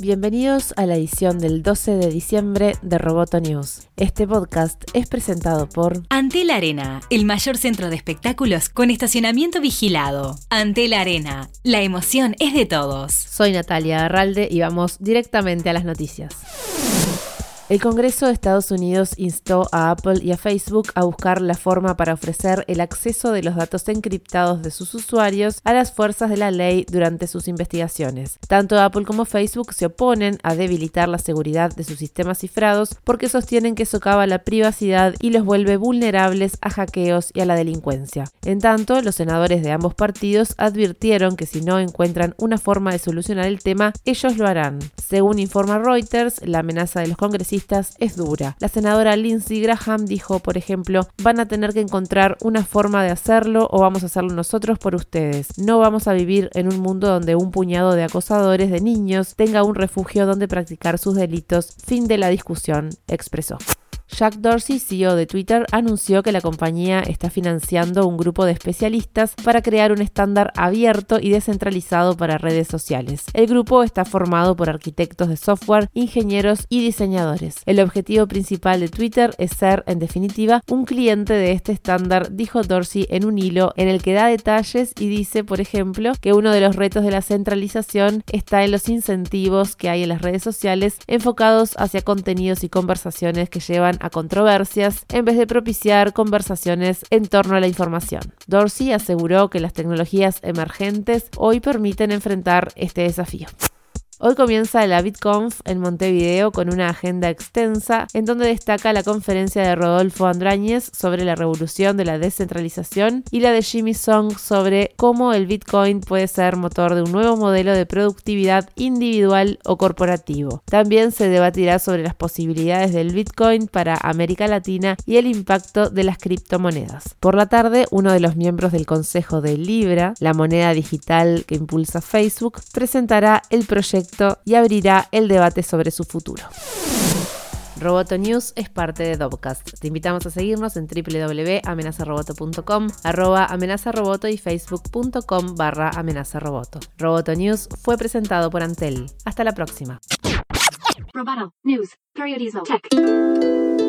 Bienvenidos a la edición del 12 de diciembre de Roboto News. Este podcast es presentado por Antel Arena, el mayor centro de espectáculos con estacionamiento vigilado. Antel Arena, la emoción es de todos. Soy Natalia Arralde y vamos directamente a las noticias. El Congreso de Estados Unidos instó a Apple y a Facebook a buscar la forma para ofrecer el acceso de los datos encriptados de sus usuarios a las fuerzas de la ley durante sus investigaciones. Tanto Apple como Facebook se oponen a debilitar la seguridad de sus sistemas cifrados porque sostienen que socava la privacidad y los vuelve vulnerables a hackeos y a la delincuencia. En tanto, los senadores de ambos partidos advirtieron que si no encuentran una forma de solucionar el tema, ellos lo harán. Según informa Reuters, la amenaza de los congresistas es dura. La senadora Lindsey Graham dijo, por ejemplo, van a tener que encontrar una forma de hacerlo o vamos a hacerlo nosotros por ustedes. No vamos a vivir en un mundo donde un puñado de acosadores de niños tenga un refugio donde practicar sus delitos. Fin de la discusión, expresó. Jack Dorsey, CEO de Twitter, anunció que la compañía está financiando un grupo de especialistas para crear un estándar abierto y descentralizado para redes sociales. El grupo está formado por arquitectos de software, ingenieros y diseñadores. El objetivo principal de Twitter es ser, en definitiva, un cliente de este estándar, dijo Dorsey en un hilo en el que da detalles y dice, por ejemplo, que uno de los retos de la centralización está en los incentivos que hay en las redes sociales enfocados hacia contenidos y conversaciones que llevan a controversias en vez de propiciar conversaciones en torno a la información. Dorsey aseguró que las tecnologías emergentes hoy permiten enfrentar este desafío. Hoy comienza la BitConf en Montevideo con una agenda extensa en donde destaca la conferencia de Rodolfo Andráñez sobre la revolución de la descentralización y la de Jimmy Song sobre cómo el Bitcoin puede ser motor de un nuevo modelo de productividad individual o corporativo. También se debatirá sobre las posibilidades del Bitcoin para América Latina y el impacto de las criptomonedas. Por la tarde, uno de los miembros del Consejo de Libra, la moneda digital que impulsa Facebook, presentará el proyecto y abrirá el debate sobre su futuro. Roboto News es parte de Dobcast. Te invitamos a seguirnos en www.amenazaroboto.com, arroba amenazaroboto y facebook.com barra amenazaroboto. Roboto News fue presentado por Antel. Hasta la próxima. Roboto News, Tech.